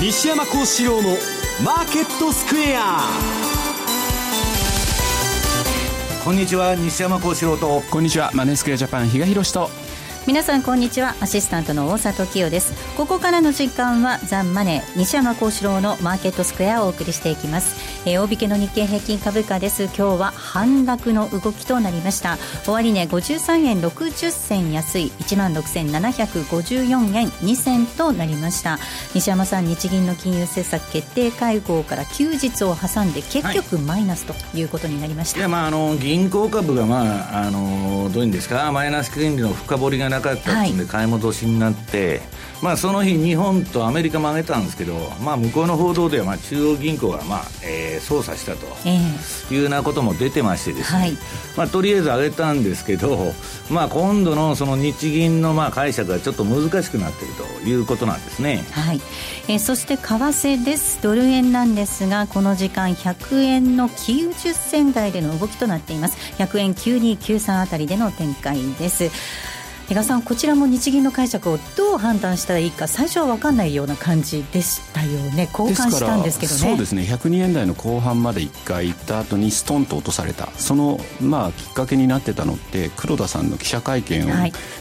西山幸四郎のマーケットスクエア。こんにちは西山幸四郎と。こんにちはマネースクエアジャパン比嘉宏と。皆さんこんにちは。アシスタントの大里清です。ここからの時間はザンマネー西山幸四郎のマーケットスクエアをお送りしていきます、えー、大引けの日経平均株価です。今日は反落の動きとなりました。終値53円60銭安い。1万6754円2銭となりました。西山さん日銀の金融政策決定会合から休日を挟んで結局マイナスということになりました、はい、いやまああの銀行株がまああのどういうんですか？マイナス金利の深掘りがなかったんで買い戻しになって、はい、まあ、その日日本とアメリカも上げたんですけど、まあ、向こうの報道ではまあ中央銀行がまあ、えー、操作したというようなことも出てましてですね、はい、まあ、とりあえず上げたんですけど、まあ、今度のその日銀のまあ解釈がちょっと難しくなっているということなんですね、はい。えー、そして為替です。ドル円なんですがこの時間100円の90銭台での動きとなっています。100円9293あたりでの展開です比嘉さん、こちらも日銀の解釈をどう判断したらいいか最初は分かんないような感じでしたよね。交換したんですけどね。そうですね。102円台の後半まで1回行った後にストンと落とされた。その、まあ、きっかけになってたのって黒田さんの記者会見を、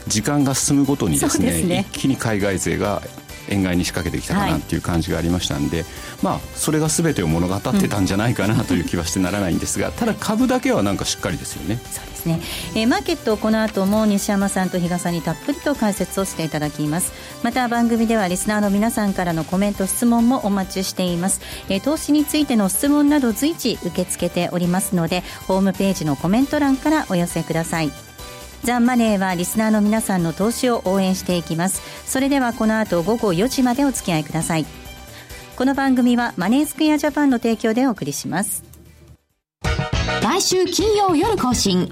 時間が進むごとにですね、ね、一気に海外勢が円買いに仕掛けてきたかなっていう感じがありましたんで、はい、まあそれが全てを物語ってたんじゃないかなという気はしてならないんですが、ただ株だけはなんかしっかりですよね。そうですね、えー、マーケットこの後も西山さんと比嘉さんにたっぷりと解説をしていただきます。また番組ではリスナーの皆さんからのコメント質問もお待ちしています、えー、投資についての質問など随時受け付けておりますのでホームページのコメント欄からお寄せくださいザ・マネーはリスナーの皆さんの投資を応援していきます。それではこの後午後4時までお付き合いください。この番組はマネースクエアジャパンの提供でお送りします。毎週金曜夜更新。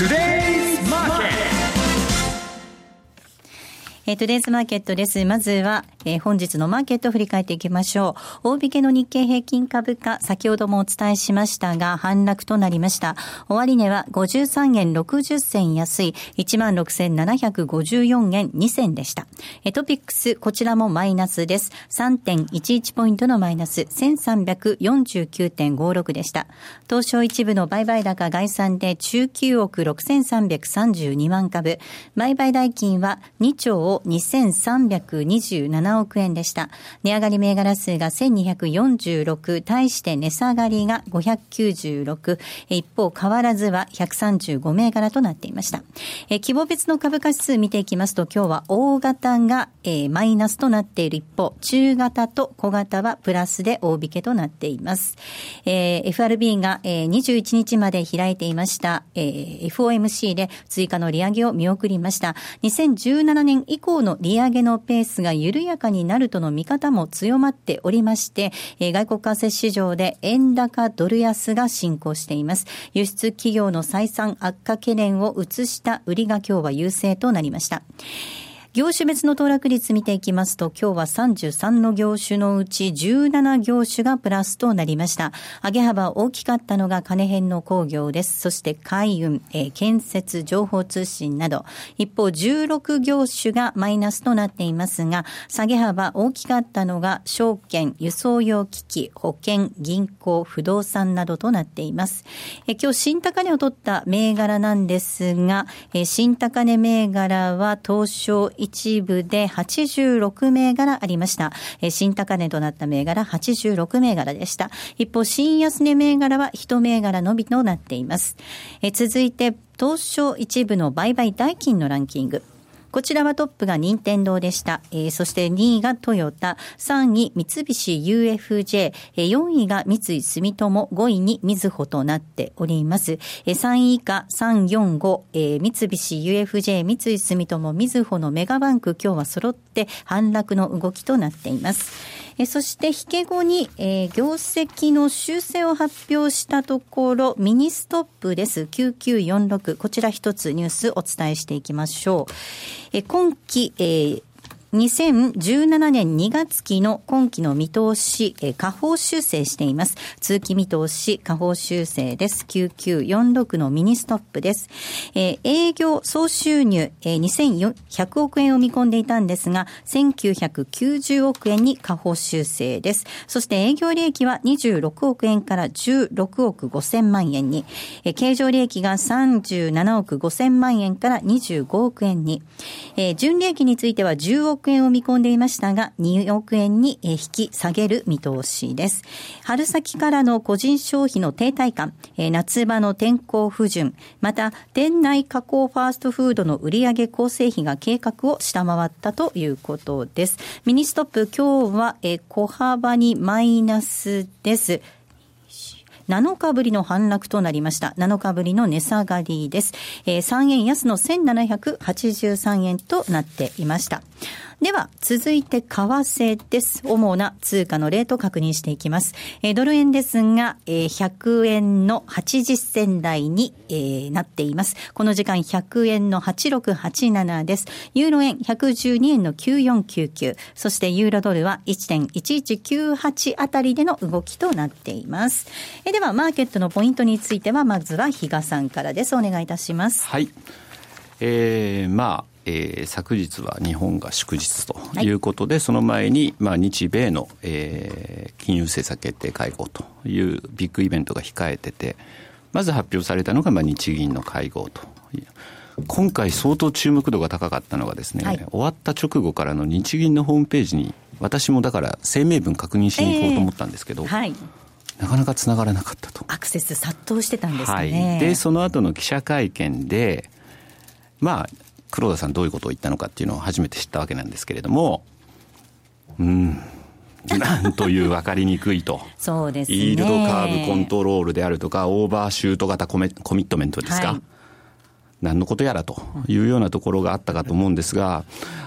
Today えー、トゥデイズマーケットです。まずは、えー、本日のマーケットを振り返っていきましょう。大引けの日経平均株価、先ほどもお伝えしましたが、反落となりました。終値は53円60銭安い、16,754円2銭でした。えトピックス、こちらもマイナスです。3.11ポイントのマイナス、1349.56でした。東証一部の売買高概算で19億6332万株。売買代金は2兆を2327億円でした。値上がり銘柄数が1246、対して値下がりが596、一方変わらずは135銘柄となっていました。え規模別の株価指数見ていきますと、今日は大型が、えー、マイナスとなっている一方、中型と小型はプラスで大引けとなっています。えー、FRB が、えー、21日まで開いていました、えー、FOMC で追加の利上げを見送りました。2017年以降の利上げのペースが緩やかになるとの見方も強まっておりまして、え外国為替市場で円高ドル安が進行しています。輸出企業の採算悪化懸念を移した売りが今日は優勢となりました。業種別の騰落率見ていきますと、今日は33の業種のうち17業種がプラスとなりました。上げ幅大きかったのが金編の工業です。そして海運、えー、建設、情報通信など、一方16業種がマイナスとなっていますが、下げ幅大きかったのが証券、輸送用機器、保険、銀行、不動産などとなっています。えー、今日新高値を取った銘柄なんですが、えー、新高値銘柄は東証一部で86銘柄ありました。新高値となった銘柄86銘柄でした。一方、新安値銘柄は1銘柄のみとなっています。続いて、東証一部の売買代金のランキング。こちらはトップが任天堂でした。えー、そして2位がトヨタ、3位三菱 UFJ、えー、4位が三井住友、5位にみずほとなっております。えー、3位以下345、えー、三菱 UFJ、三井住友、みずほのメガバンク今日は揃って反落の動きとなっています。えそして引け後に、えー、業績の修正を発表したところ、ミニストップです。9946。こちら一つニュースお伝えしていきましょう。え今期、えー2017年2月期の今期の見通し、え下方修正しています。通期見通し、下方修正です。9946のミニストップです。えー、営業総収入、えー、2100億円を見込んでいたんですが、1990億円に下方修正です。そして営業利益は26億円から16億5000万円に、えー、経常利益が37億5000万円から25億円に、えー、純利益については10億億円を見込んでいましたが、2億円に引き下げる見通しです。春先からの個人消費の停滞感、夏場の天候不順、また、店内加工ファーストフードの売上構成比が計画を下回ったということです。ミニストップ、今日は小幅にマイナスです。7日ぶりの反落となりました。7日ぶりの値下がりです。えー、3円安の1783円となっていました。では、続いて為替です。主な通貨のレート確認していきます。えー、ドル円ですが、えー、100円の80銭台に、えー、なっています。この時間100円の8687です。ユーロ円112円の9499。そしてユーロドルは1.1198あたりでの動きとなっています。えー、では、マーケットのポイントについては、まずは比嘉さんからです。お願いいたします。はい。えー、まあ、えー、昨日は日本が祝日とい。うことで、はい、その前に、まあ、日米の、えー、金融政策決定会合というビッグイベントが控えてて、まず発表されたのが、まあ、日銀の会合と。今回相当注目度が高かったのがですね、はい、終わった直後からの日銀のホームページに、私もだから声明文確認しに行こうと思ったんですけど、えーはい。なかなかつながらなかったと。アクセス殺到してたんですね。はい、で、その後の記者会見で、まあ、黒田さんどういうことを言ったのかっていうのを初めて知ったわけなんですけれども、うん、なんという分かりにくいと。そうですね。イールドカーブコントロールであるとか、オーバーシュート型コミットメントですか？はい何のことやらというようなところがあったかと思うんですが、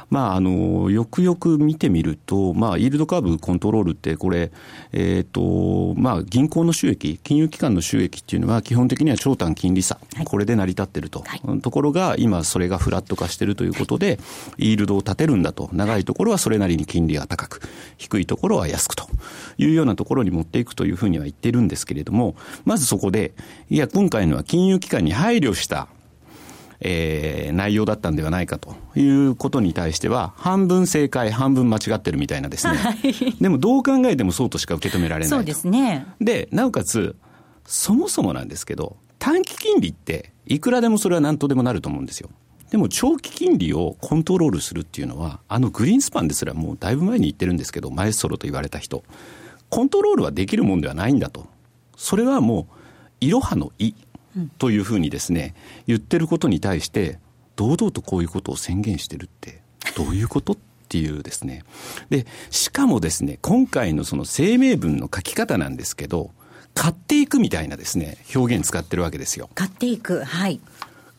まあ、あの、よくよく見てみると、まあ、イールドカーブコントロールって、これ、えっ、ー、と、まあ、銀行の収益、金融機関の収益っていうのは、基本的には長短金利差、はい、これで成り立ってると、はい、ところが、今、それがフラット化してるということで、イールドを立てるんだと、長いところはそれなりに金利が高く、低いところは安くと。いうようなところに持っていくというふうには言ってるんですけれども、まずそこで、いや、今回のは金融機関に配慮したえー、内容だったんではないかということに対しては、半分正解、半分間違ってるみたいなですね。はい、でもどう考えてもそうとしか受け止められないそうですね。で、なおかつ、そもそもなんですけど、短期金利って、いくらでもそれは何とでもなると思うんですよ。でも長期金利をコントロールするっていうのは、あのグリーンスパンですらもうだいぶ前に言ってるんですけど、マエストロと言われた人、コントロールはできるもんではないんだと。それはもう、いろはのい。というふうにですね、言ってることに対して、堂々とこういうことを宣言してるって、どういうことっていうですね。で、しかもですね、今回のその声明文の書き方なんですけど、買っていくみたいなですね、表現使ってるわけですよ。買っていく。はい。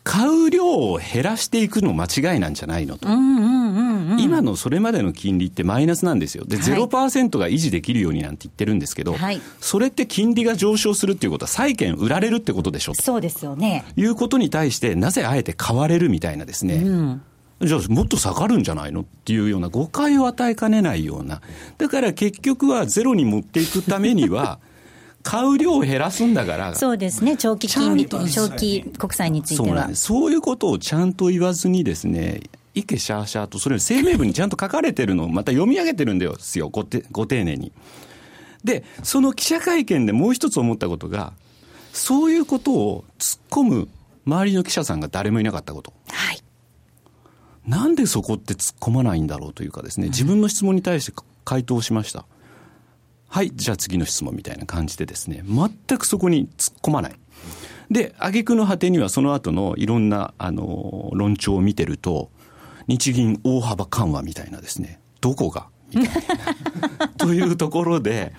買う量を減らしていくの間違いなんじゃないのと。今のそれまでの金利ってマイナスなんですよ。で、0%が維持できるようになんて言ってるんですけど、はい、それって金利が上昇するっていうことは債券売られるってことでしょそうですよね。いうことに対して、なぜあえて買われるみたいなですね。うんじゃあもっと下がるんじゃないのっていうような誤解を与えかねないような。だから結局はゼロに持っていくためには、買う量を減らすんだから。そうですね。長期金利、長期国債については。そうそういうことをちゃんと言わずにですね、いけしゃーしゃーと、それ声明文にちゃんと書かれてるのをまた読み上げてるんですよ、ごてご丁寧に。で、その記者会見でもう一つ思ったことが、そういうことを突っ込む周りの記者さんが誰もいなかったこと。はい。なんでそこって突っ込まないんだろうというかですね、自分の質問に対して回答しました。はい、じゃあ次の質問みたいな感じでですね、全くそこに突っ込まない。で、挙句の果てにはその後のいろんな、あの、論調を見てると、日銀大幅緩和みたいなですね、どこがみたいな。というところで、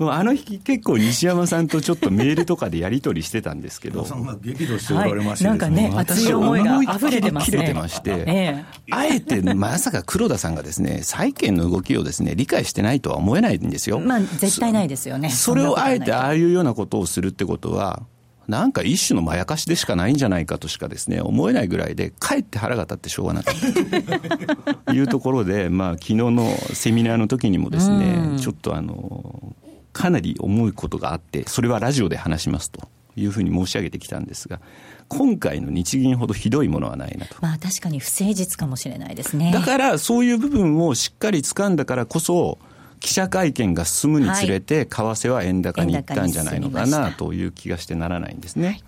あの日結構西山さんとちょっとメールとかでやり取りしてたんですけど。さんが激怒しておられました、ねはい、なんかね、熱い思いが溢れてますね。切れてまして、ええ、あえてまさか黒田さんがですね、債券の動きをですね、理解してないとは思えないんですよ。まあ絶対ないですよね。それをあえてああいうようなことをするってことは、なんか一種のまやかしでしかないんじゃないかとしかですね、思えないぐらいで、かえって腹が立ってしょうがなかったと いうところで、まあ、昨日のセミナーの時にもですね、ちょっとあの、かなり重いことがあって、それはラジオで話しますというふうに申し上げてきたんですが、今回の日銀ほどひどいものはないなと。まあ確かに不誠実かもしれないですね。だからそういう部分をしっかり掴んだからこそ、記者会見が進むにつれて、為替は円高にいったんじゃないのかなという気がしてならないんですね。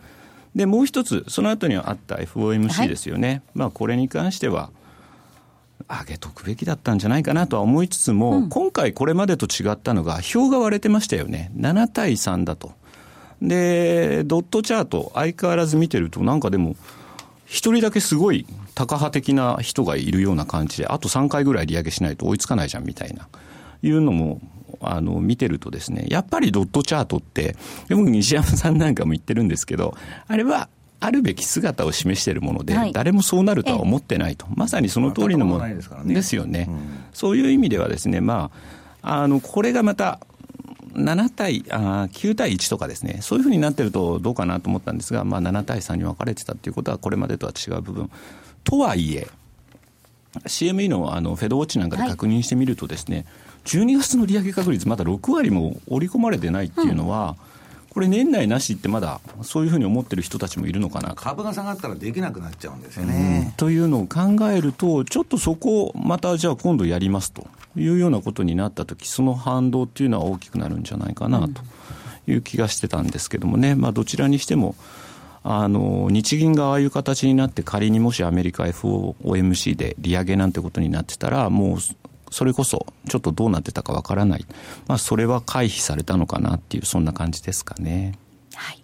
で、もう一つ、その後にはあった FOMC ですよね。はい、まあ、これに関しては、上げとくべきだったんじゃないかなとは思いつつも、うん、今回これまでと違ったのが、票が割れてましたよね。7対3だと。で、ドットチャート、相変わらず見てると、なんかでも、一人だけすごいタカ派的な人がいるような感じで、あと3回ぐらい利上げしないと追いつかないじゃんみたいな。いうのも、あの、見てるとですね、やっぱりドットチャートって、僕西山さんなんかも言ってるんですけど、あれは、あるべき姿を示しているもので、はい、誰もそうなるとは思ってないと、まさにその通りのものですよね、うん、そういう意味ではですね、まあ、あのこれがまた7対あ9対1とかですね、そういうふうになってるとどうかなと思ったんですが、まあ、7対3に分かれてたっていうことは、これまでとは違う部分。とはいえ、CME のあのフェドウォッチなんかで確認してみるとですね、はい12月の利上げ確率まだ6割も織り込まれてないっていうのは、うん、これ年内なしってまだそういうふうに思ってる人たちもいるのかな株が下がったらできなくなっちゃうんですよね。うん、というのを考えるとちょっとそこをまたじゃあ今度やりますというようなことになった時その反動っていうのは大きくなるんじゃないかなという気がしてたんですけどもね、まあ、どちらにしてもあの日銀がああいう形になって仮にもしアメリカ FOMC で利上げなんてことになってたらもうそれこそちょっとどうなってたかわからない、まあ、それは回避されたのかなっていう、そんな感じですかね。はい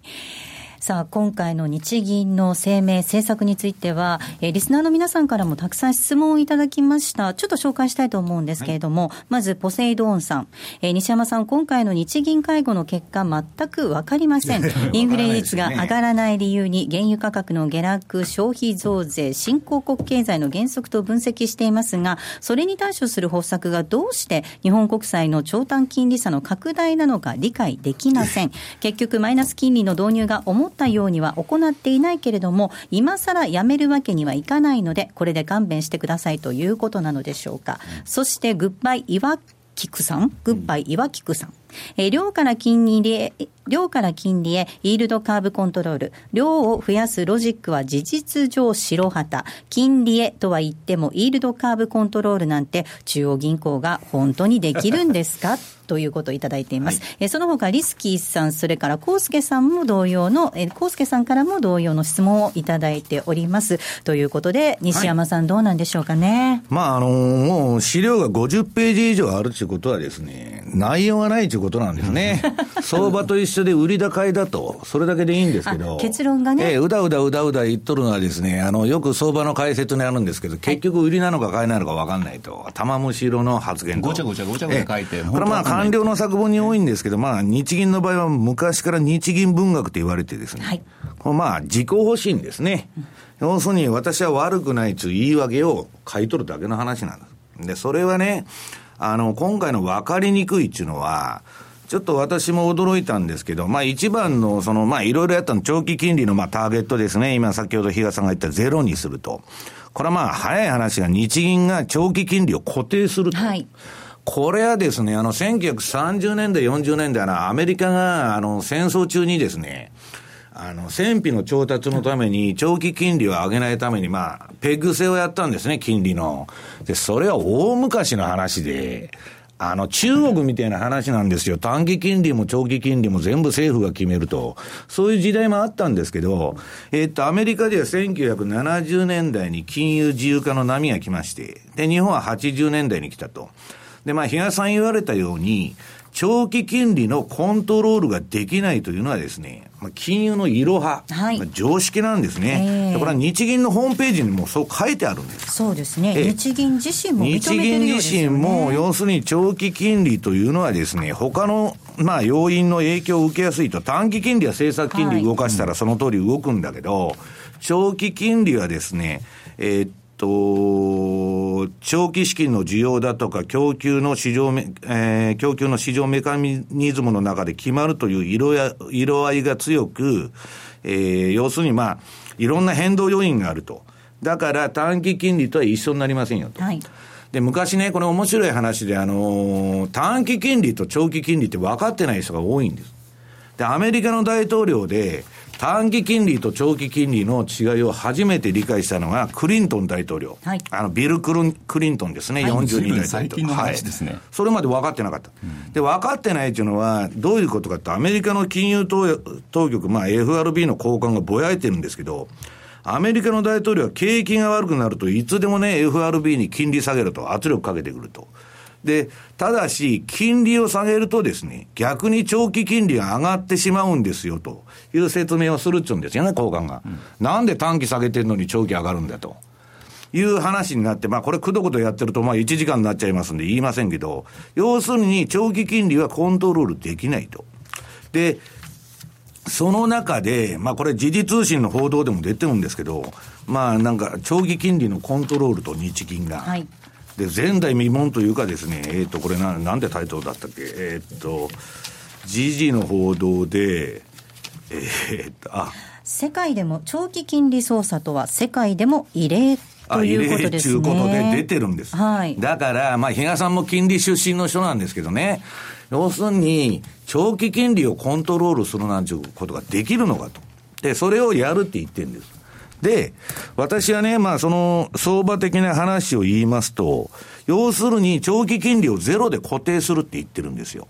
さあ、今回の日銀の声明、政策については、えー、リスナーの皆さんからもたくさん質問をいただきました。ちょっと紹介したいと思うんですけれども、はい、まず、ポセイドーンさん。えー、西山さん、今回の日銀会合の結果、全くわかりません。インフレ率が上がらない理由に、原油価格の下落、消費増税、新興国経済の原則と分析していますが、それに対処する方策がどうして日本国債の長短金利差の拡大なのか理解できません。結局、マイナス金利の導入が思ったようには行っていないけれども、今更やめるわけにはいかないので、これで勘弁してくださいということなのでしょうか。うん、そして、グッバイ岩菊さん、グッバイ岩菊さん。えー、量から金利で、量から金利へイールドカーブコントロール。量を増やすロジックは事実上白旗。金利へとは言ってもイールドカーブコントロールなんて中央銀行が本当にできるんですか？ということをいただいています。はい、えその他、リスキーさん、それからコウスケさんも同様の、えコウスケさんからも同様の質問をいただいております。ということで、西山さん、どうなんでしょうかね？まあ、あのー、もう資料が50ページ以上あるということはですね、内容がないということなんですね。相場と一緒で売り高いだと、それだけでいいんですけど。結論がね。えー、うだうだうだうだ言っとるのはですね、あの、よく相場の解説にあるんですけど、結局売りなのか買いなのか分かんないと。玉虫色の発言と。ごちゃごちゃごちゃごちゃ書いて。これまあ官僚の作文に多いんですけど、まあ日銀の場合は昔から日銀文学と言われてですね。はい、これまあ自己保身ですね。要するに私は悪くないという言い訳を買い取るだけの話なんです。で、それはね、あの、今回の分かりにくいっていうのは、ちょっと私も驚いたんですけど、まあ一番の、その、まあいろいろやったの、長期金利のまあターゲットですね。今先ほど比嘉さんが言ったゼロにすると。これはまあ早い話が日銀が長期金利を固定すると。はい。これはですね、あの、1930年代、40年代のアメリカが、あの、戦争中にですね、あの、戦費の調達のために、長期金利を上げないために、まあ、ペグ制をやったんですね、金利の。で、それは大昔の話で、あの、中国みたいな話なんですよ。短期金利も長期金利も全部政府が決めると。そういう時代もあったんですけど、えっと、アメリカでは1970年代に金融自由化の波が来まして、で、日本は80年代に来たと。で、まあ、比嘉さん言われたように、長期金利のコントロールができないというのはですね、まあ、金融のいろは、はい、まあ、常識なんですね、えー、これは日銀のホームページにもそう書いてあるんです。そうですね、日銀自身も、ね、日銀自身も、要するに長期金利というのはですね、他のまあ要因の影響を受けやすいと、短期金利は政策金利動かしたらその通り動くんだけど、はい、長期金利はですね、えー、っと、長期資金の需要だとか、供給の市場め、えー、供給の市場メカニズムの中で決まるという色や、色合いが強く、えー、要するにまあ、いろんな変動要因があると。だから短期金利とは一緒になりませんよと。はい、で、昔ね、これ面白い話で、あのー、短期金利と長期金利って分かってない人が多いんです。で、アメリカの大統領で、短期金利と長期金利の違いを初めて理解したのが、クリントン大統領。はい、あの、ビルクル・クリントンですね、はい、42代最近の話ですね、はい。それまで分かってなかった。うん、で、分かってないっていうのは、どういうことかって、アメリカの金融当局、まあ、FRB の高官がぼやいてるんですけど、アメリカの大統領は景気が悪くなるといつでもね、FRB に金利下げると圧力かけてくると。で、ただし、金利を下げるとですね、逆に長期金利が上がってしまうんですよという説明をするっちゅうんですよね、高官が。うん、なんで短期下げてるのに長期上がるんだと。いう話になって、まあこれくどくどやってると、まあ1時間になっちゃいますんで言いませんけど、要するに長期金利はコントロールできないと。で、その中で、まあこれ時事通信の報道でも出てるんですけど、まあなんか長期金利のコントロールと日銀が、はい、で、前代未聞というかですね、えっ、ー、と、これな、なんでタイトルだったっけ？えっ、ー、と、時事の報道で、えー、っと、あ。世界でも、長期金利操作とは世界でも異例ということですね。いうことで出てるんです。はい。だから、まあ、比嘉さんも金利出身の人なんですけどね、要するに、長期金利をコントロールするなんていうことができるのかと。で、それをやるって言ってるんです。で、私はね、まあその相場的な話を言いますと、要するに長期金利をゼロで固定するって言ってるんですよ。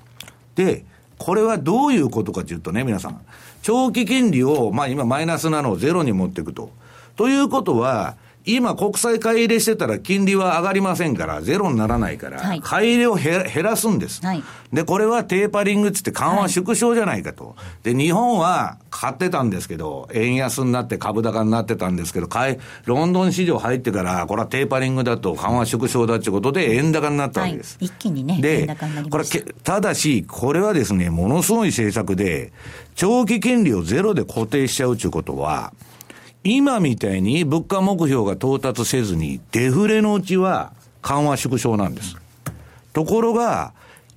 で、これはどういうことかというとね、皆さん。長期金利を、まあ今マイナスなのをゼロに持っていくと。ということは、今国債買い入れしてたら金利は上がりませんから、ゼロにならないから、はい、買い入れを減らすんです、はい、で、これはテーパリングっつって緩和縮小じゃないかと。で、日本は買ってたんですけど、円安になって株高になってたんですけど、買い、ロンドン市場入ってから、これはテーパリングだと緩和縮小だってことで円高になったわけです。はい、一気にね、で、これ、ただし、これはですね、ものすごい政策で、長期金利をゼロで固定しちゃうということは、今みたいに物価目標が到達せずに、デフレのうちは緩和縮小なんです。ところが、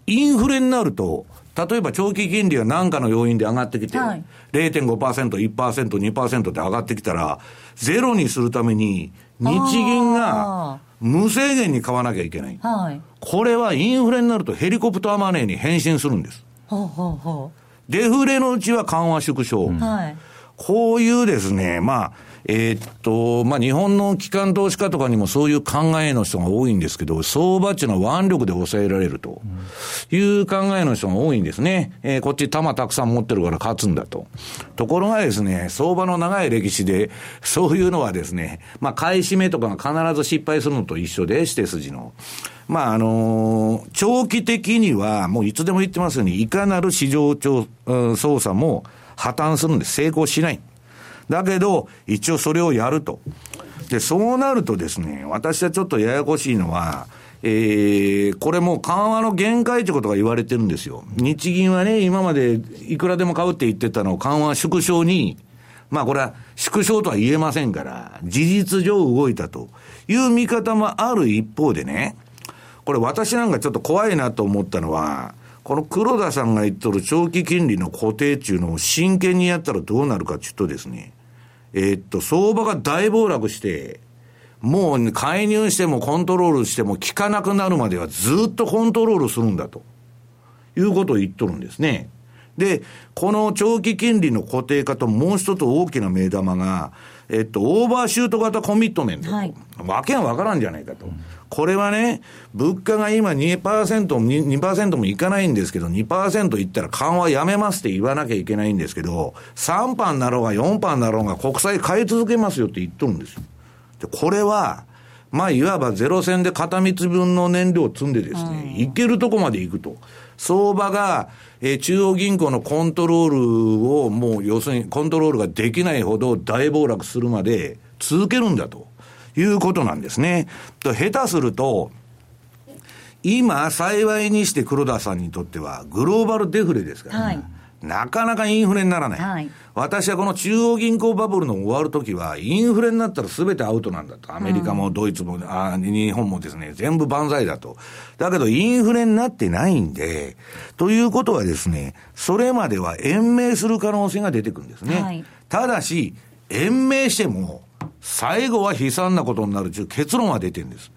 インフレになると、例えば長期金利が何かの要因で上がってきて、はい、0.5%、1%、2%で上がってきたら、ゼロにするために、日銀が無制限に買わなきゃいけない。はい、これはインフレになるとヘリコプターマネーに変身するんです。ほうほうほうデフレのうちは緩和縮小。うんはいこういうですね、まあ、えー、っと、まあ、日本の機関投資家とかにもそういう考えの人が多いんですけど、相場っていうのは腕力で抑えられるという考えの人が多いんですね。えー、こっち玉たくさん持ってるから勝つんだと。ところがですね、相場の長い歴史で、そういうのはですね、まあ、買い占めとかが必ず失敗するのと一緒で、指定筋の。まあ、あの、長期的には、もういつでも言ってますように、いかなる市場調、操作も、破綻するんで。成功しない。だけど、一応それをやると。で、そうなるとですね、私はちょっとややこしいのは、えー、これもう緩和の限界ということが言われてるんですよ。日銀はね、今までいくらでも買うって言ってたのを緩和縮小に、まあこれは縮小とは言えませんから、事実上動いたという見方もある一方でね、これ私なんかちょっと怖いなと思ったのは、この黒田さんが言っとる長期金利の固定っていうのを真剣にやったらどうなるかっていうとですね、えー、っと、相場が大暴落して、もう介入してもコントロールしても効かなくなるまではずっとコントロールするんだということを言っとるんですね。で、この長期金利の固定化ともう一つ大きな目玉が、えっと、オーバーシュート型コミットメントと。はい、わけがわからんじゃないかと。これはね、物価が今2%、2%, 2もいかないんですけど、2%いったら緩和やめますって言わなきゃいけないんですけど、3パーになろうが4パーになろうが国債買い続けますよって言っとるんですよ。で、これは、まあ、いわばゼロ戦で片道分の燃料を積んでですね、いけるとこまで行くと。相場が、えー、中央銀行のコントロールをもう要するにコントロールができないほど大暴落するまで続けるんだということなんですね。と下手すると、今、幸いにして黒田さんにとっては、グローバルデフレですから、ね、はいなかなかインフレにならない。はい、私はこの中央銀行バブルの終わるときは、インフレになったらすべてアウトなんだと。アメリカもドイツも、うん、あ日本もですね、全部万歳だと。だけど、インフレになってないんで、ということはですね、それまでは延命する可能性が出てくるんですね。はい、ただし、延命しても、最後は悲惨なことになるという結論は出てるんです。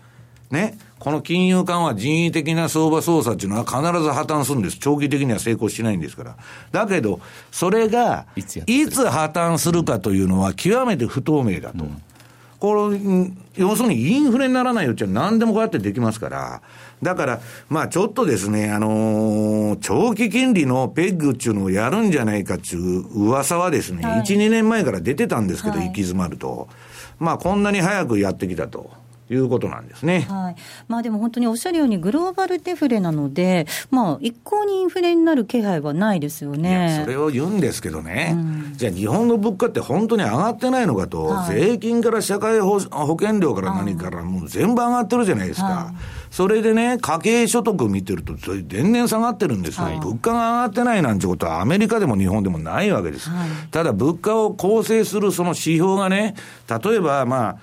ね。この金融緩和人為的な相場操作っていうのは必ず破綻するんです。長期的には成功しないんですから。だけど、それが、いつ破綻するかというのは極めて不透明だと。うん、これ、要するにインフレにならないうちは何でもこうやってできますから。だから、まあちょっとですね、あのー、長期金利のペッグっていうのをやるんじゃないかっていう噂はですね、はい、1、2年前から出てたんですけど、はい、行き詰まると。まあこんなに早くやってきたと。いうことなんですね。はい。まあでも本当におっしゃるようにグローバルデフレなので、まあ一向にインフレになる気配はないですよね。それを言うんですけどね、うん、じゃあ日本の物価って本当に上がってないのかと、はい、税金から社会保険料から何からもう全部上がってるじゃないですか。はい、それでね、家計所得見てると、年々下がってるんですよ、はい、物価が上がってないなんてことは、アメリカでも日本でもないわけです。ただ、物価を構成するその指標がね、例えば、まあ、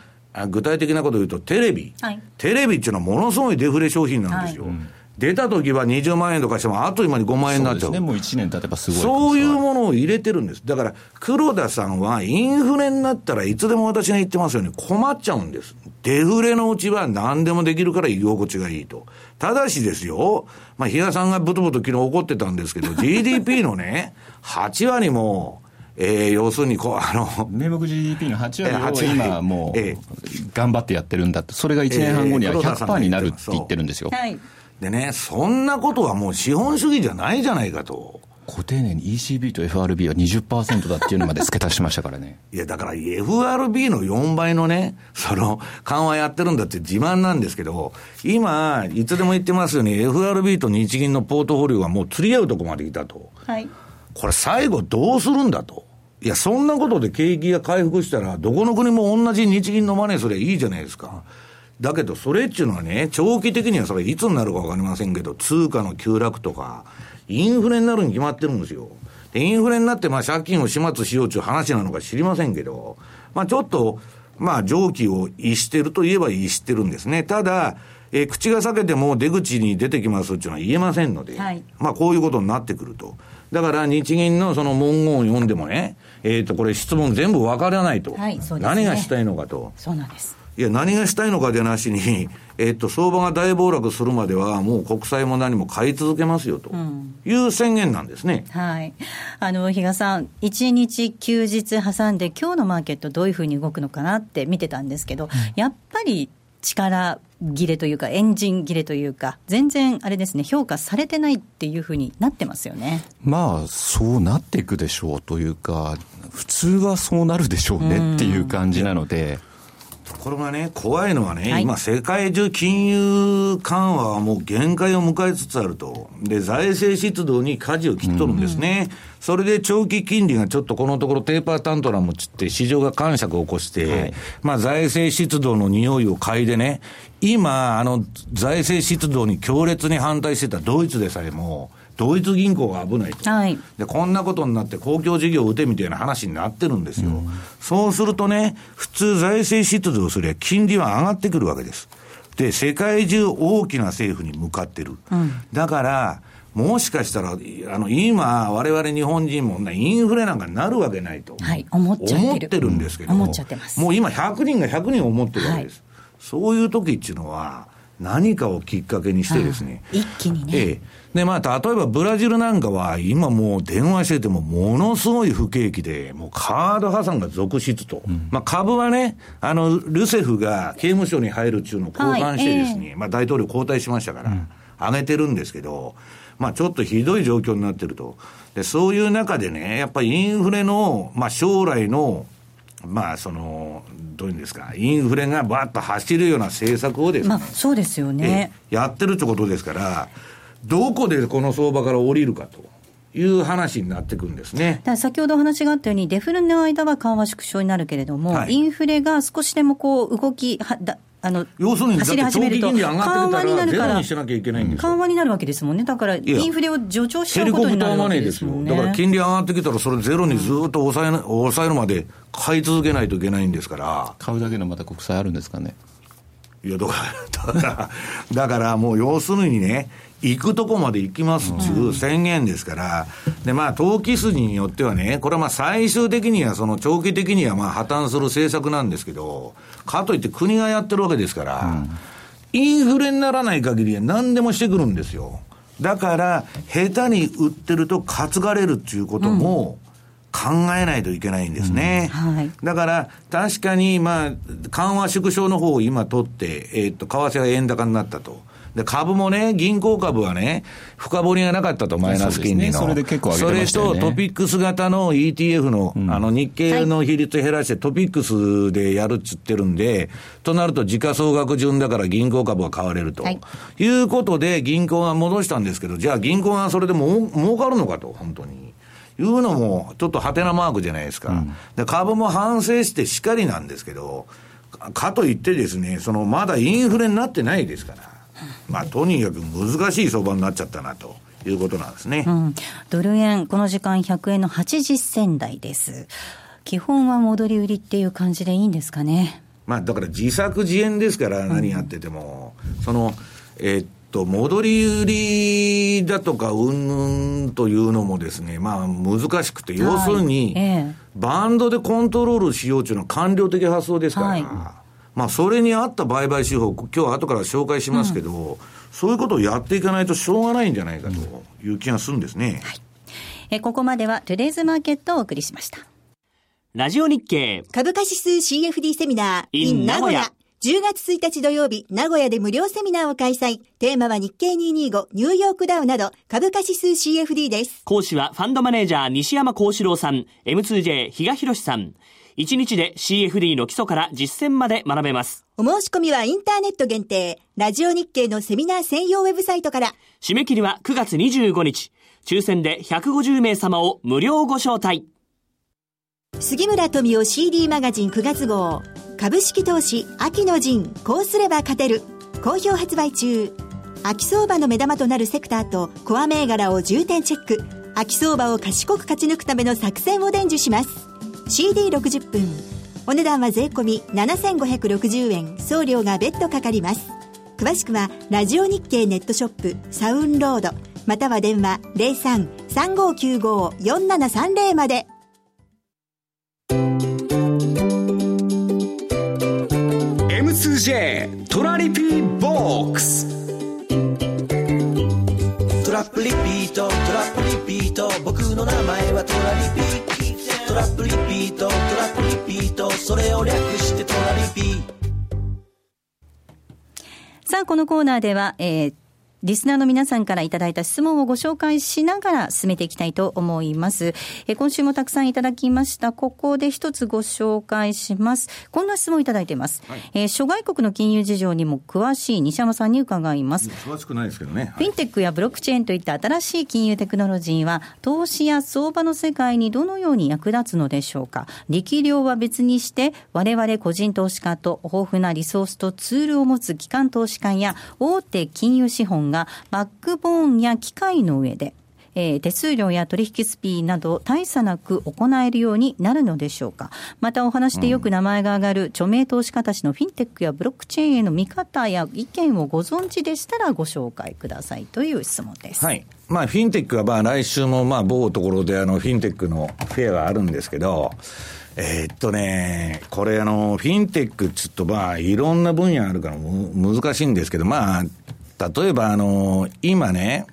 具体的なことを言うと、テレビ、はい、テレビっていうのはものすごいデフレ商品なんですよ。はい出た時は20万円とかしても、あっという間に5万円になっちゃう。うね、もう1年経てばすごい。そういうものを入れてるんです。だから、黒田さんはインフレになったらいつでも私が言ってますように困っちゃうんです。デフレのうちは何でもできるから居心地がいいと。ただしですよ、まあ、比嘉さんがぶとぶと昨日怒ってたんですけど、GDP のね、8割も、えー、要するにこう、あの、名目 GDP の8割を今もう、頑張ってやってるんだって、それが1年半後には100%になるって言ってるんですよ。でね、そんなことはもう資本主義じゃないじゃないかと。固定年に ECB と FRB は20%だっていうのまで付け足しましたからね。いや、だから FRB の4倍のね、その緩和やってるんだって自慢なんですけど、今、いつでも言ってますように、FRB と日銀のポートフォリオがもう釣り合うとこまで来たと。はい。これ最後どうするんだと。いや、そんなことで景気が回復したら、どこの国も同じ日銀のマネーすりゃいいじゃないですか。だけど、それっていうのはね、長期的にはそれいつになるかわかりませんけど、通貨の急落とか、インフレになるに決まってるんですよ。で、インフレになって、まあ、借金を始末しようという話なのか知りませんけど、まあ、ちょっと、まあ、蒸気を逸してるといえば逸してるんですね。ただ、えー、口が裂けても出口に出てきますっていうのは言えませんので、はい、まあ、こういうことになってくると。だから日銀のその文言を読んでもね、えっ、ー、と、これ質問全部わからないと、はいね、何がしたいのかと。そうなんです。いや、何がしたいのかでなしに、えっ、ー、と、相場が大暴落するまでは、もう国債も何も買い続けますよという宣言なんですね。うん、はい。あの、比嘉さん、一日休日挟んで、今日のマーケットどういうふうに動くのかなって見てたんですけど、うん、やっぱり力切れというか、エンジン切れというか、全然あれですね、評価されてないっていうふうになってますよね。まあ、そうなっていくでしょうというか、普通はそうなるでしょうねっていう感じなので。ところがね、怖いのはね、はい、今、世界中金融緩和はもう限界を迎えつつあると。で、財政出動に舵を切っとるんですね。うん、それで長期金利がちょっとこのところテーパータントラムつって、市場が感触を起こして、はい、まあ財政出動の匂いを嗅いでね、今、あの、財政出動に強烈に反対してたドイツでさえも、ドイツ銀行が危ないと、はい、でこんなことになって公共事業を打てみたいな話になってるんですよ、うん、そうするとね、普通、財政出動すれば金利は上がってくるわけです。で、世界中大きな政府に向かってる。うん、だから、もしかしたら、あの、今、われわれ日本人も、ね、インフレなんかなるわけないと。はい、思っちゃって思ってるんですけど、思っちゃってます。もう今100人が100人思ってるわけです。はい、そういう時っていうのは、何かをきっかけにしてですね。一気にね。ええ。で、まあ、例えばブラジルなんかは、今もう電話してても、ものすごい不景気で、もうカード破産が続出と。うん、まあ、株はね、あの、ルセフが刑務所に入るっていうのを交換してですね、はいえー、まあ、大統領交代しましたから、うん、上げてるんですけど、まあ、ちょっとひどい状況になってると。で、そういう中でね、やっぱりインフレの、まあ、将来の、まあ、その、どういうんですか、インフレがばっと走るような政策をですね、まあ、そうですよね。やってるってことですから、どこでこの相場から降りるかと。いう話になってくるんですね。だ先ほどお話があったように、デフレの間は緩和縮小になるけれども、はい、インフレが少しでもこう動きはだあの要するに、走り始めると、緩和になるから、緩和になるわけですもんね、だからインフレを助長しちゃうことになるわけですもんね。だから金利上がってきたら、それゼロにずっと抑え,、抑えるまで買い続けないといけないんですから。買うだけのまた国債あるんですかね。いや、だから、だからもう要するにね、行くとこまで行きますっていう宣言ですから、で、まあ、投機筋によってはね、これはまあ最終的には、その長期的にはまあ破綻する政策なんですけど、かといって国がやってるわけですから、インフレにならない限りは何でもしてくるんですよ。だから、下手に売ってると担がれるっていうことも、考えないといけないんですね。うんはい、だから、確かに、まあ、緩和縮小の方を今取って、えー、っと、為替が円高になったと。で、株もね、銀行株はね、深掘りがなかったと、マイナス金利の。そ、ね,、れで結構上げてましたね。それとトピックス型の ETF の、うん、あの日経の比率減らしてトピックスでやるっつってるんで、となると時価総額順だから銀行株は買われると。はい、いうことで銀行が戻したんですけど、じゃあ銀行がそれでも儲かるのかと、本当に。いうのも、ちょっとハテナマークじゃないですか。うん、で株も反省してしかりなんですけど、かといってですね、そのまだインフレになってないですから。まあ、とにかく難しい相場になっちゃったなと。いうことなんですね、うん、ドル円、この時間100円の80銭台です。基本は戻り売りっていう感じでいいんですかね？まあ、だから自作自演ですから、何やってても、うん、その、えー、っと、戻り売りだとか、うんぬんというのもですね、まあ、難しくて、要するに、バンドでコントロールしようというのは官僚的発想ですから、はいまあ、それに合った売買手法、今日後から紹介しますけど、うん、そういうことをやっていかないとしょうがないんじゃないかという気がするんですね。はい、えここまではトゥデイズマーケットをお送りしました。ラジオ日経株価指数 CFD セミナー in 名古屋。10月1日土曜日、名古屋で無料セミナーを開催。テーマは日経225、ニューヨークダウなど、株価指数 CFD です。講師はファンドマネージャー西山幸四郎さん、M2J 比嘉博さん。1日で CFD の基礎から実践まで学べます。お申し込みはインターネット限定、ラジオ日経のセミナー専用ウェブサイトから。締め切りは9月25日。抽選で150名様を無料ご招待。杉村富夫 CD マガジン9月号。株式投資秋の陣、こうすれば勝てる。好評発売中。秋相場の目玉となるセクターとコア銘柄を重点チェック。秋相場を賢く勝ち抜くための作戦を伝授します。CD60 分お値段は税込7560円送料が別途かかります詳しくはラジオ日経ネットショップサウンロードまたは電話03-3595-4730まで M2J トラリピーボックス。トラップリピートトラップリピート。僕の名前はトラリピトラップリピートトラップリピート。それを略してトラリピさあこのコーナーでは、えーリスナーの皆さんからいただいた質問をご紹介しながら進めていきたいと思います。え今週もたくさんいただきました。ここで一つご紹介します。こんな質問いただいています。はい、えー、諸外国の金融事情にも詳しい西山さんに伺います。詳しくないですけどね。はい、フィンテックやブロックチェーンといった新しい金融テクノロジーは、投資や相場の世界にどのように役立つのでしょうか。力量は別にして、我々個人投資家と豊富なリソースとツールを持つ機関投資家や大手金融資本がバックボーンや機械の上で、えー、手数料や取引スピーなど大差なく行えるようになるのでしょうか。またお話でよく名前が挙がる著名投資家たちのフィンテックやブロックチェーンへの見方や意見をご存知でしたらご紹介くださいという質問です。はい。まあ、フィンテックはまあ来週もまあ某ところであのフィンテックのフェアがあるんですけど、えー、っとね、これあの、フィンテックちょっとまあ、いろんな分野あるから難しいんですけど、まあ、例えばあの、今ね、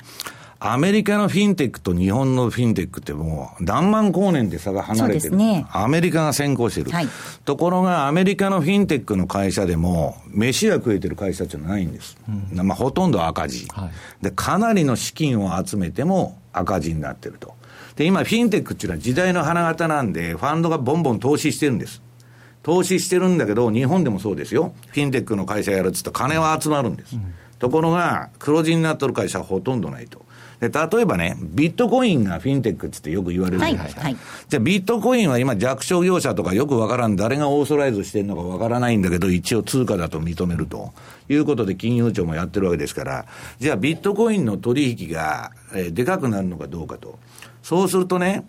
アメリカのフィンテックと日本のフィンテックってもう何万光年で差が離れてる。ね、アメリカが先行してる、はい、ところがアメリカのフィンテックの会社でも、飯が食えてる会社っていうのはないんです。うん、まあ、ほとんど赤字、はい、で。かなりの資金を集めても赤字になってると。で、今フィンテックっていうのは時代の花形なんで、ファンドがボンボン投資してるんです。投資してるんだけど、日本でもそうですよ。フィンテックの会社やるっつったら金は集まるんです。うん、ところが、黒字になっとる会社はほとんどないと。で、例えばね、ビットコインがフィンテックってよく言われるじゃないですか。はいはい、じゃあ、ビットコインは今弱小業者とかよくわからん、誰がオーソライズしてるのかわからないんだけど、一応通貨だと認めるということで金融庁もやってるわけですから、じゃあビットコインの取引が、えー、でかくなるのかどうかと。そうするとね、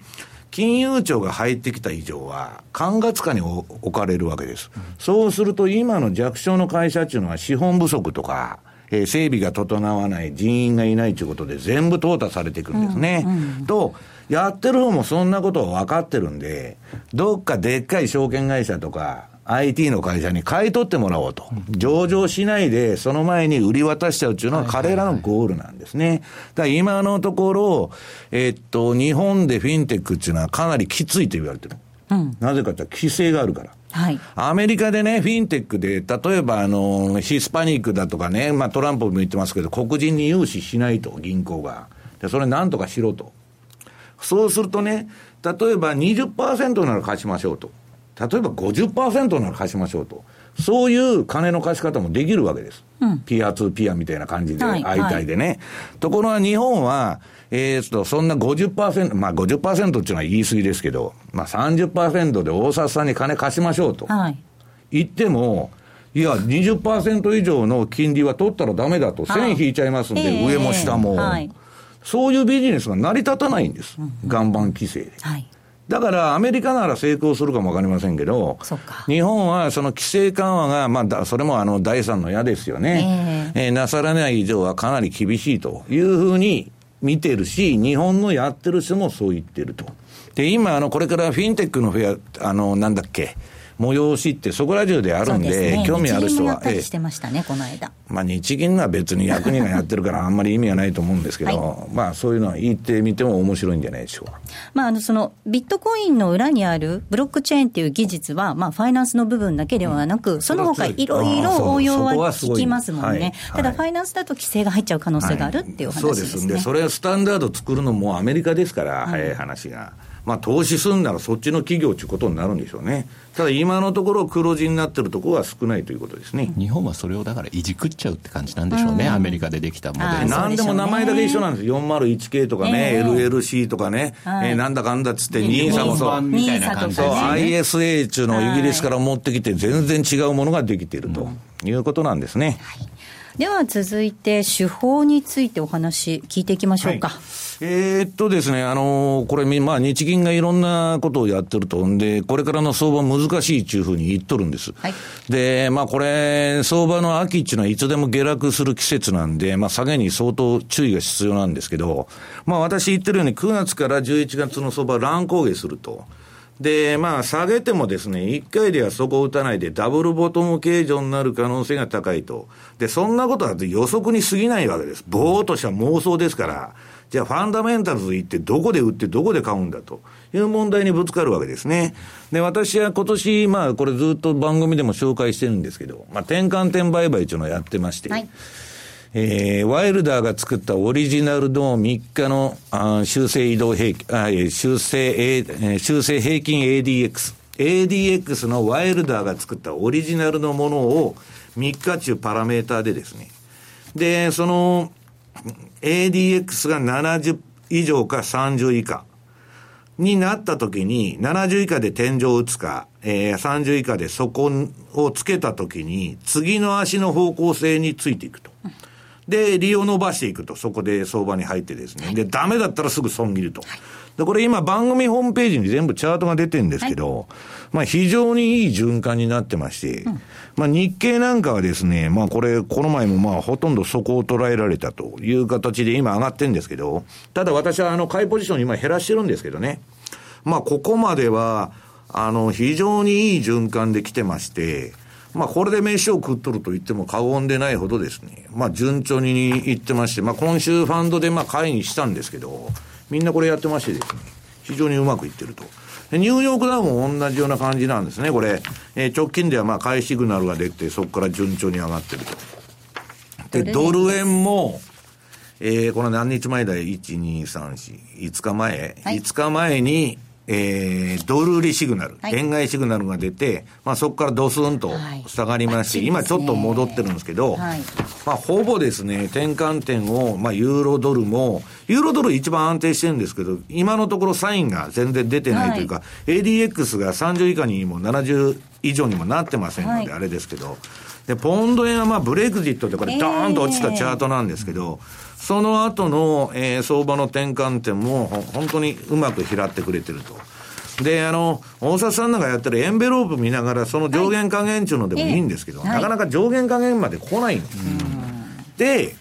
金融庁が入ってきた以上は、管轄下に置かれるわけです。そうすると、今の弱小の会社っていうのは資本不足とか、えー、整備が整わない、人員がいないということで、全部淘汰されていくんですね。うんうん、と、やってる方もそんなことは分かってるんで、どっかでっかい証券会社とか、IT の会社に買い取ってもらおうと。上場しないで、その前に売り渡しちゃうっていうのは彼らのゴールなんですね。だから今のところ、えー、っと、日本でフィンテックっていうのはかなりきついと言われてる。うん、なぜかって規制があるから。はい、アメリカでね、フィンテックで、例えばあの、ヒスパニックだとかね、まあトランプも言ってますけど、黒人に融資しないと、銀行が。で、それなんとかしろと。そうするとね、例えば20%なら貸しましょうと。例えば50%なら貸しましょうと。そういう金の貸し方もできるわけです。うん、ピア2ピアみたいな感じで、相対でね。はいはい、ところが日本は、えー、と、そんな50%、まあ50%っていうのは言い過ぎですけど、まあ30%で大札さんに金貸しましょうと。はい、言っても、いや、20%以上の金利は取ったらダメだと、線引いちゃいますんで、上も下も、はい、そういうビジネスが成り立たないんです。岩盤規制で。はいだからアメリカなら成功するかもわかりませんけど、日本はその規制緩和が、まあ、それもあの第三の矢ですよね、えー、えー、なさらない以上はかなり厳しいというふうに見てるし、日本のやってる人もそう言ってると。で、今、あの、これからフィンテックのフェア、あの、なんだっけ、催しってそこら中であるんで、ね、興味ある人は。してましたね、この間。まあ日銀は別に役人がやってるからあんまり意味がないと思うんですけど、はい、まあそういうのは言ってみても面白いんじゃないでしょうか。まああのそのビットコインの裏にあるブロックチェーンっていう技術は、まあファイナンスの部分だけではなく、うん、その他いろいろ応用は聞きますもんね。ただファイナンスだと規制が入っちゃう可能性があるっていう話ですね。そうですで、それはスタンダード作るのもアメリカですから、早い話が。まあ、投資するんならそっちの企業ということになるんでしょうね。ただ今のところ黒字になってるところは少ないということですね。日本はそれをだからいじくっちゃうって感じなんでしょうね。アメリカでできたモデル。何でも名前だけ一緒なんです。401系とかね、えー、LLC とかね、はい、えー、なんだかんだっつって、ニーサもそう。みたいな感じで、ね。そう、ISA っていうのをイギリスから持ってきて、全然違うものができているということなんですね。はい、では続いて、手法についてお話聞いていきましょうか。はいえー、っとですね、あのー、これ、まあ、日銀がいろんなことをやってると、んで、これからの相場難しいっていうふうに言っとるんです。はい、で、まあ、これ、相場の秋っていうのはいつでも下落する季節なんで、まあ、下げに相当注意が必要なんですけど、まあ、私言ってるように9月から11月の相場乱高下すると。で、まあ、下げてもですね、1回ではそこを打たないで、ダブルボトム形状になる可能性が高いと。で、そんなことは予測に過ぎないわけです。ぼーっとした妄想ですから。じゃあファンダメンタルズ行ってどこで売ってどこで買うんだという問題にぶつかるわけですね。で、私は今年、まあこれずっと番組でも紹介してるんですけど、まあ転換点売買というのをやってまして、はい、えー、ワイルダーが作ったオリジナルの3日のあ修正移動平均、あ修正、A、修正平均 ADX。ADX のワイルダーが作ったオリジナルのものを3日中パラメーターでですね。で、その ADX が70以上か30以下になった時に、70以下で天井を打つか、えー、30以下で底をつけた時に、次の足の方向性についていくと。で、利を伸ばしていくと、そこで相場に入ってですね。で、ダメだったらすぐ損切ると。で、これ今番組ホームページに全部チャートが出てるんですけど、はい、まあ非常にいい循環になってまして、うん、まあ日経なんかはですね、まあこれ、この前もまあほとんどそこを捉えられたという形で今上がってるんですけど、ただ私はあの買いポジション今減らしてるんですけどね。まあここまでは、あの非常にいい循環で来てまして、まあ、これで飯を食っとると言っても過言でないほどですね、まあ、順調にいってまして、まあ、今週ファンドでまあ会議したんですけど、みんなこれやってましてですね、非常にうまくいってると。ニューヨークダウも同じような感じなんですね、これ。えー、直近ではまあ買いシグナルが出て、そこから順調に上がってると。で、ドル円も、えー、この何日前だよ、1、2、3、4、5日前、はい、5日前に、えー、ドル売りシグナル、はい、円買いシグナルが出て、まあ、そこからドスンと下がりまして、はい、今ちょっと戻ってるんですけど、はい、まあ、ほぼですね、転換点を、まあ、ユーロドルも、ユーロドル一番安定してるんですけど、今のところサインが全然出てないというか、ADX が30以下にも70以上にもなってませんので、あれですけど、で、ポンド円はまあブレグジットでこれドー。ンと落ちたチャートなんですけど、えーその後の、えー、相場の転換点も本当にうまく拾ってくれてると。で、あの、大沢さんなんかやってるエンベロープ見ながら、その上限加減っていうのでもいいんですけど、はい、なかなか上限加減まで来ないんです。で、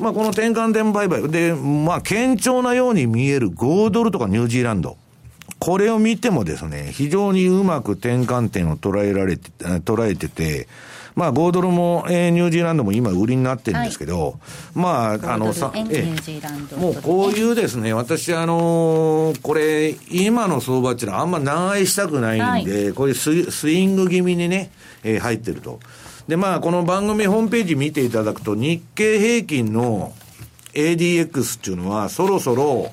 まあ、この転換点売買で、まあ、堅調なように見える5ドルとかニュージーランド。これを見てもですね、非常にうまく転換点を捉えられて、捉えてて、まあ、5ドルも、えー、ニュージーランドも今売りになってるんですけど、はい、まあ、あの、さ、えー、もうこういうですね、私、あのー、これ、今の相場っていうのはあんま長居したくないんで、はい、こういうススイング気味にね、えー、入ってると。で、まあ、この番組ホームページ見ていただくと、日経平均の ADX っていうのは、そろそろ、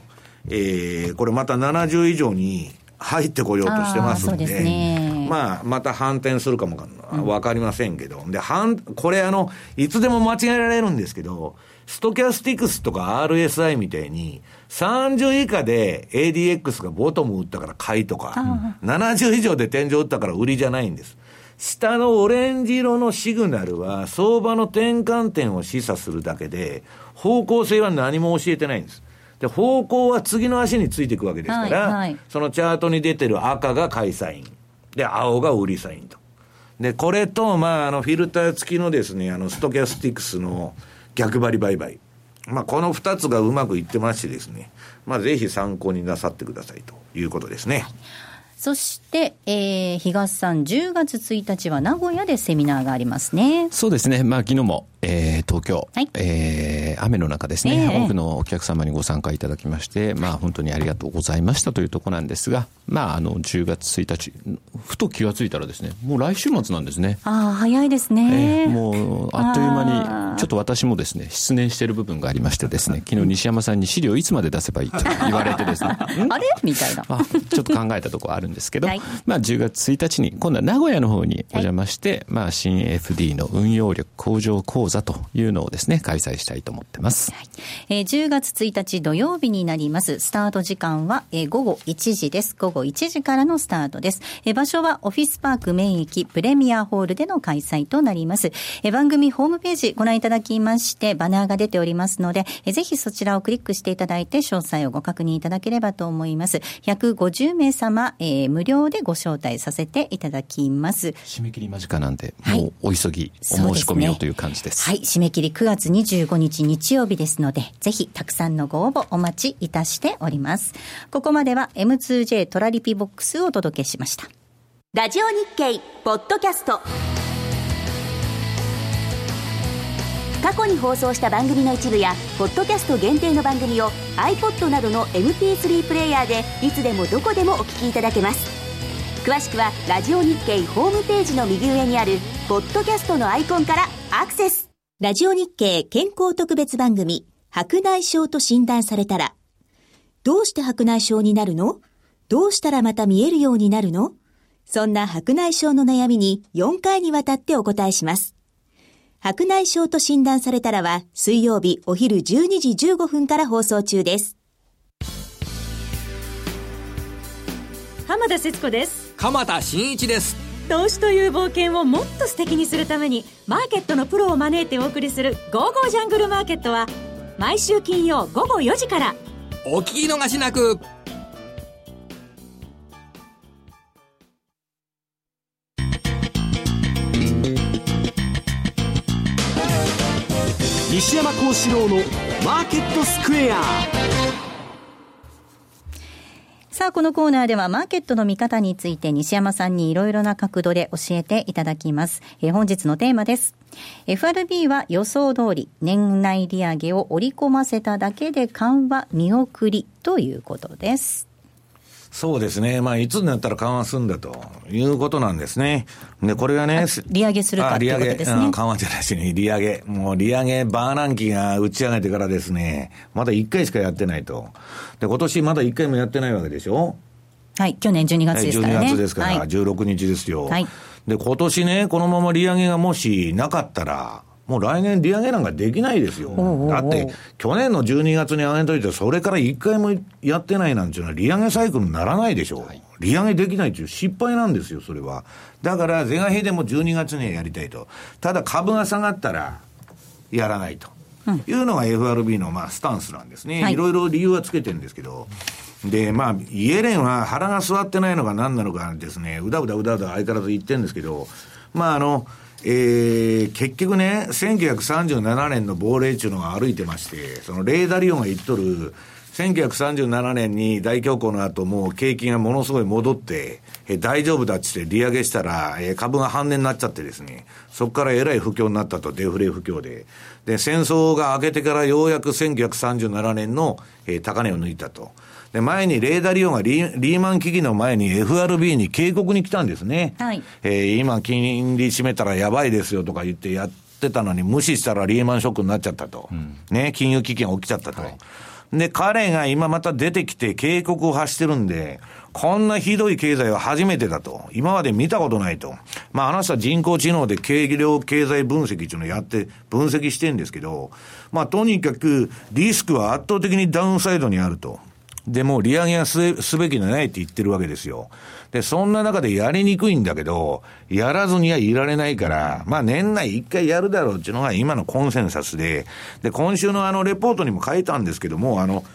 えー、これまた70以上に入ってこようとしてますんで、でね、まあ、また反転するかもわかりませんけど、うん、で、反、これあの、いつでも間違えられるんですけど、ストキャスティクスとか RSI みたいに、30以下で ADX がボトム打ったから買いとか、70以上で天井打ったから売りじゃないんです。下のオレンジ色のシグナルは相場の転換点を示唆するだけで、方向性は何も教えてないんです。で、方向は次の足についていくわけですから、はいはい、そのチャートに出てる赤が買いサイン。で、青が売りサインと。で、これと、まあ、あの、フィルター付きのですね、あの、ストキャスティクスの逆張り売買。まあ、この二つがうまくいってましてですね、まあ、ぜひ参考になさってくださいということですね。そして、えー、東さん、10月1日は名古屋でセミナーがありますね。そうですね。まあ、昨日も、えー、東京、はい、えー、雨の中ですね、えー、多くのお客様にご参加いただきまして、まあ、本当にありがとうございましたというところなんですが、まあ、あの、10月1日、ふと気がついたらですね、もう来週末なんですね。ああ、早いですね。えー、もう、あっという間に、ちょっと私もですね、失念している部分がありましてですね、昨日西山さんに資料いつまで出せばいいと言われてですね、あれ？みたいな。あちょっと考えたところあるんですけど、はい、まあ、10月1日に、今度は名古屋の方にお邪魔して、はい、まあ、新 FD の運用力向上講座というのをですね、開催したいと思ってます。はい、えー、10月1日土曜日になります。スタート時間は、えー、午後1時です。午後1時からのスタートです。えー、場所はオフィスパーク免疫プレミアホールでの開催となります。えー、番組ホームページご覧いただきまして、バナーが出ておりますので、えー、ぜひそちらをクリックしていただいて、詳細をご確認いただければと思います。150名様、えー、無料でご招待させていただきます。締め切り間近なんで、もうお急ぎ、お申し込みをという感じです。はい、締め切り9月25日日曜日ですので、ぜひたくさんのご応募お待ちいたしております。ここまでは M2J トラリピボックスをお届けしました。ラジオ日経ポッドキャスト過去に放送した番組の一部やポッドキャスト限定の番組を iPod などの MP3 プレイヤーでいつでもどこでもお聞きいただけます。詳しくはラジオ日経ホームページの右上にあるポッドキャストのアイコンからアクセス。ラジオ日経健康特別番組、白内障と診断されたら、どうして白内障になるの？どうしたらまた見えるようになるの？そんな白内障の悩みに4回にわたってお答えします。白内障と診断されたらは水曜日お昼12時15分から放送中です。浜田節子です。鎌田新一です。投資という冒険をもっと素敵にするためにマーケットのプロを招いてお送りする「ゴーゴージャングルマーケット」は毎週金曜午後4時からお聞き逃しなく西山幸四郎のマーケットスクエアさあ、このコーナーではマーケットの見方について西山さんにいろいろな角度で教えていただきます。えー、本日のテーマです。FRB は予想通り年内利上げを織り込ませただけで緩和見送りということです。そうですね。まあ、いつになったら緩和するんだということなんですね。で、これがね、利上げするかということですね。緩和じゃないしね、利上げ。もう利上げ、バーナンキが打ち上げてからですね、まだ1回しかやってないと。で、今年まだ1回もやってないわけでしょ？はい、去年12月ですからね。12月ですから、16日ですよ。はい。で、今年ね、このまま利上げがもしなかったら、もう来年利上げなんかできないですよ。だって、去年の12月に上げといて、それから1回もやってないなんていうのは、利上げサイクルにならないでしょう。はい、利上げできないという失敗なんですよ、それは。だから、是が非でも12月にはやりたいと。ただ、株が下がったら、やらないと。いうのが FRB のまあスタンスなんですね。はい、いろいろ理由はつけてるんですけど。で、まあ、イエレンは腹が座ってないのが何なのかですね、うだうだうだうだ相変わらず言ってるんですけど、まあ、あの、えー、結局ね、1937年の亡霊っていうのが歩いてまして、そのレーダリオンが言っとる、1937年に大恐慌の後、もう景気がものすごい戻って、え大丈夫だっつって利上げしたら、え株が半値になっちゃってですね、そこからえらい不況になったと、デフレ不況で。で、戦争が明けてからようやく1937年の、え高値を抜いたと。で、前にレーダーリオンがリリーマン危機の前に FRB に警告に来たんですね。はい。えー、今金利締めたらやばいですよとか言ってやってたのに無視したらリーマンショックになっちゃったと。うん、ね、金融危機が起きちゃったと。はい、で、彼が今また出てきて警告を発してるんで、こんなひどい経済は初めてだと。今まで見たことないと。まあ、あの人は人工知能で軽量経済分析っていうのをやって分析してるんですけど、まあ、とにかくリスクは圧倒的にダウンサイドにあると。で、も利上げはすすべきでないって言ってるわけですよ。で、そんな中でやりにくいんだけど、やらずにはいられないから、まあ年内一回やるだろうっていうのが今のコンセンサスで、で、今週のあのレポートにも書いたんですけども、あの、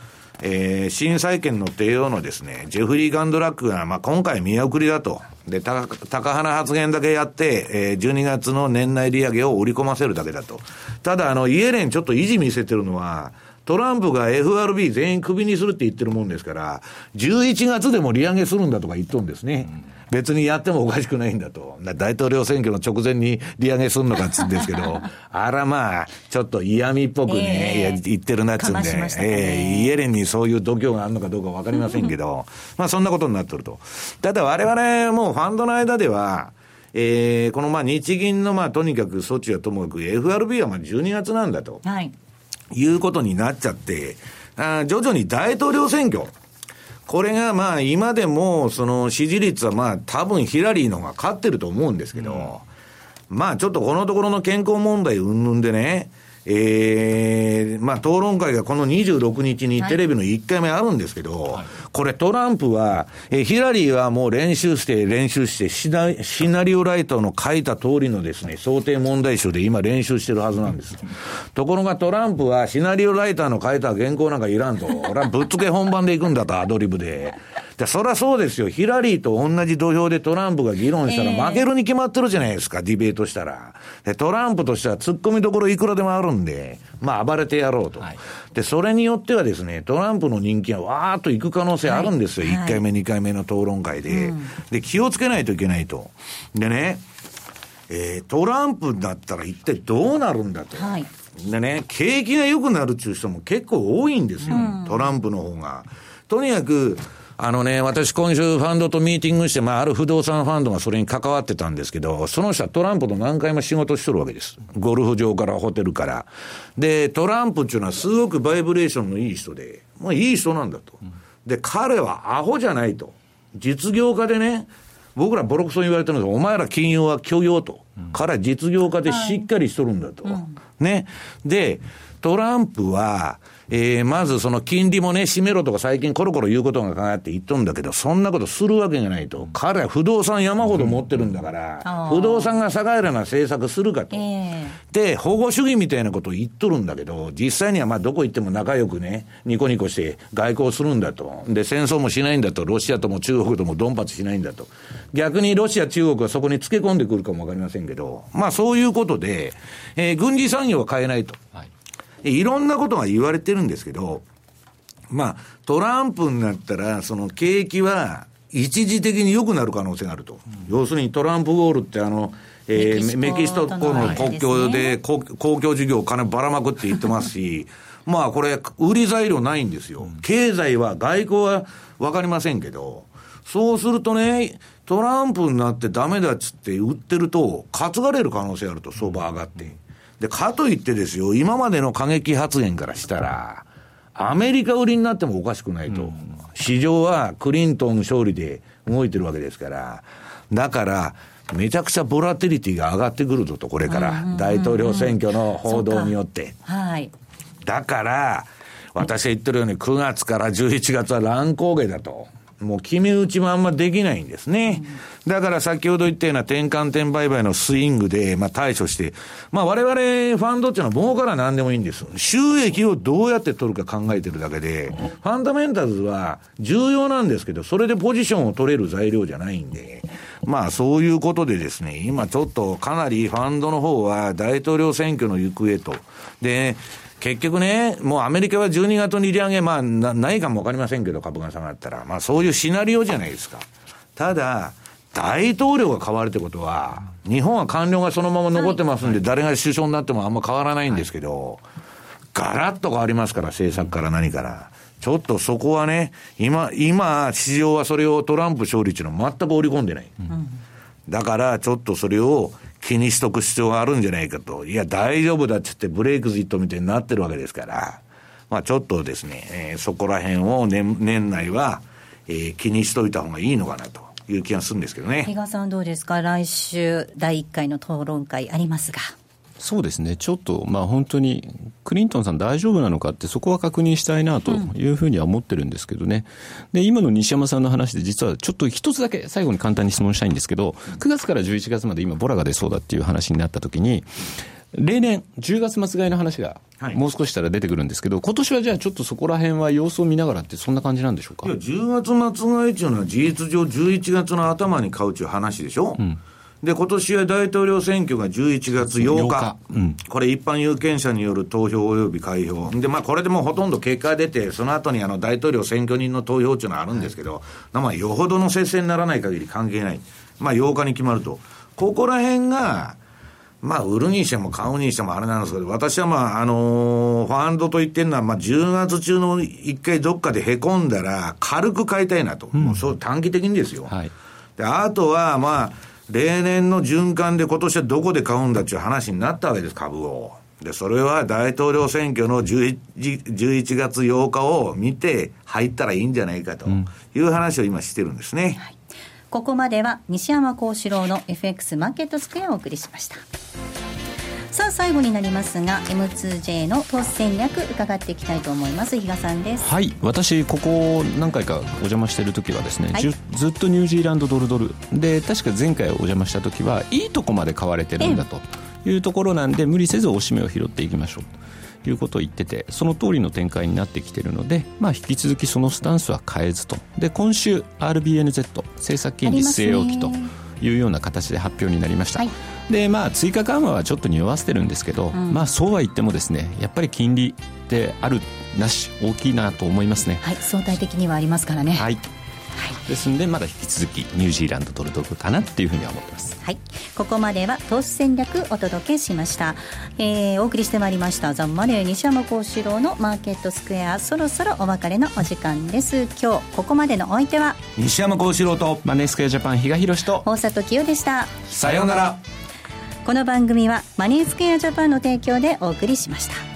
えー、新債権の帝王のですね、ジェフリー・ガンドラックが、まあ今回見送りだと。で、高、高花発言だけやって、えー、12月の年内利上げを織り込ませるだけだと。ただ、あの、イエレンちょっと維持見せてるのは、トランプが FRB 全員クビにするって言ってるもんですから、11月でも利上げするんだとか言っとるんですね。うん別にやってもおかしくないんだと。大統領選挙の直前に利上げするのかっつうんですけど、あらまあ、ちょっと嫌味っぽくね、えー、言ってるなっつうんで、ね、えー、イエレンにそういう度胸があるのかどうかわかりませんけど、まあそんなことになってると。ただ我々もうファンドの間では、えー、このまあ日銀のまあとにかく措置はともかく FRB はまあ12月なんだと。はい。いうことになっちゃって、あ徐々に大統領選挙、これがまあ今でもその支持率はまあ多分ヒラリーの方が勝ってると思うんですけど、うん、まあちょっとこのところの健康問題云々でね、ええー、まあ討論会がこの26日にテレビの1回目あるんですけど、はい、これトランプは、えー、ヒラリーはもう練習して練習してシナ、シナリオライトの書いた通りのですね、想定問題集で今練習してるはずなんです。ところがトランプはシナリオライターの書いた原稿なんかいらんと。俺はぶっつけ本番で行くんだと、アドリブで。で、そりゃそうですよ。ヒラリーと同じ土俵でトランプが議論したら負けるに決まってるじゃないですか、ディベートしたら。で、トランプとしては突っ込みどころいくらでもあるんで、まあ暴れてやろうと。はい、で、それによってはですね、トランプの人気がわーっといく可能性あるんですよ。はい、1回目、2回目の討論会で、うん。で、気をつけないといけないと。でね、えー、トランプだったら一体どうなるんだと。はい、でね、景気が良くなるっていう人も結構多いんですよ。うん、トランプの方が。とにかく、あのね、私今週ファンドとミーティングして、まあ、ある不動産ファンドがそれに関わってたんですけど、その人はトランプと何回も仕事しとるわけです。ゴルフ場からホテルから。で、トランプっていうのはすごくバイブレーションのいい人で、まあいい人なんだと。で、彼はアホじゃないと。実業家でね、僕らボロクソに言われてるんですお前ら金融は許容と。彼は実業家でしっかりしとるんだと。はい、ね。で、トランプは、えー、まずその金利もね、閉めろとか最近コロコロ言うことが考えって言っとんだけど、そんなことするわけがないと。彼は不動産山ほど持ってるんだから、不動産が下がるな政策するかと。えー、で、保護主義みたいなことを言っとるんだけど、実際にはまあどこ行っても仲良くね、ニコニコして外交するんだと。で、戦争もしないんだと。ロシアとも中国ともドンパチしないんだと。逆にロシア、中国はそこにつけ込んでくるかもわかりませんけど、まあそういうことで、えー、軍事産業は変えないと。はいいろんなことが言われてるんですけど、まあ、トランプになったら、その景気は一時的に良くなる可能性があると。うん、要するにトランプウォールってあの、えー、メキシコとの国境で公共事業お金ばらまくって言ってますし、まあこれ、売り材料ないんですよ。経済は、外交はわかりませんけど、そうするとね、トランプになってダメだっつって売ってると、担がれる可能性あると、相場上がって。で、かといってですよ、今までの過激発言からしたら、アメリカ売りになってもおかしくないと。うん、市場はクリントン勝利で動いてるわけですから、だから、めちゃくちゃボラティリティが上がってくるぞと、これから。大統領選挙の報道によって。はい。だから、私が言ってるように9月から11月は乱高下だと。もう決め打ちもあんまできないんですね。だから先ほど言ったような転換点売買のスイングで、まあ対処して、まあ我々ファンドっていうのは儲から何でもいいんです。収益をどうやって取るか考えてるだけで、ファンダメンタルズは重要なんですけど、それでポジションを取れる材料じゃないんで、まあそういうことでですね、今ちょっとかなりファンドの方は大統領選挙の行方と。で、結局ね、もうアメリカは12月に利上げ、まあな、ないかもわかりませんけど、株が下がったら。まあそういうシナリオじゃないですか。ただ、大統領が変わるってことは、日本は官僚がそのまま残ってますんで、誰が首相になってもあんま変わらないんですけど、ガラッと変わりますから、政策から何から。ちょっとそこはね、今、今、市場はそれをトランプ勝利っていうのは全く織り込んでない。だから、ちょっとそれを気にしとく必要があるんじゃないかと。いや、大丈夫だっつってブレイクジットみたいになってるわけですから、まあちょっとですね、えー、そこら辺を年年内は、えー、気にしといた方がいいのかなと。いう気がするんですけどね。比嘉さんどうですか？来週第1回の討論会ありますが。そうですね、ちょっと、まあ、本当に、クリントンさん大丈夫なのかって、そこは確認したいなというふうには思ってるんですけどね。で、今の西山さんの話で、実はちょっと一つだけ最後に簡単に質問したいんですけど、9月から11月まで今、ボラが出そうだっていう話になったときに、例年、10月末買いの話が、もう少ししたら出てくるんですけど、はい、今年はじゃあちょっとそこら辺は様子を見ながらって、そんな感じなんでしょうか？いや、10月末買いっていうのは事実上11月の頭に買うっていう話でしょ？うんで、今年は大統領選挙が11月8日。日うん、これ一般有権者による投票及び開票。で、まあこれでもうほとんど結果が出て、その後にあの大統領選挙人の投票っていうのはあるんですけど、はい、まあよほどの接戦にならない限り関係ない。まあ8日に決まると。ここら辺が、まあ、売るにしても買うにしてもあれなんですけど、私はまあ、あのー、ファンドと言ってるのは、まあ、10月中の一回どっかでへこんだら、軽く買いたいなと。うん、もうそう短期的にですよ。はい、で、あとは、まあ、例年の循環で今年はどこで買うんだっていう話になったわけです、株を。で、それは大統領選挙の 11, 11月8日を見て入ったらいいんじゃないかという話を今してるんですね。うんはい、ここまでは西山幸四郎の FX マーケットスクエアをお送りしました。さあ最後になりますが M2J の投資戦略伺っていきたいと思います。比嘉さんです。はい私ここ何回かお邪魔している時はですね、はい、ずっとニュージーランドドルドル。で確か前回お邪魔した時はいいとこまで買われてるんだというところなんで無理せずおしめを拾っていきましょう。ということを言っててその通りの展開になってきているので、まあ、引き続きそのスタンスは変えずと。で今週 RBNZ 政策金利据え置きというような形で発表になりました、はい。でまあ、追加緩和はちょっと匂わせてるんですけど、うん、まあ、そうは言ってもですねやっぱり金利ってあるなし大きいなと思いますね、はい、相対的にはありますからね。はいはい、ですんでまだ引き続きニュージーランドドルドルかなっていうふうには思ってます、はい、ここまでは投資戦略お届けしました、えー、お送りしてまいりました。ザンマネー西山幸四郎のマーケットスクエアそろそろお別れのお時間です。今日ここまでのお相手は？西山幸四郎とマネースクエアジャパン比嘉宏と。大里清でした。さようなら。この番組はマネースクエアジャパンの提供でお送りしました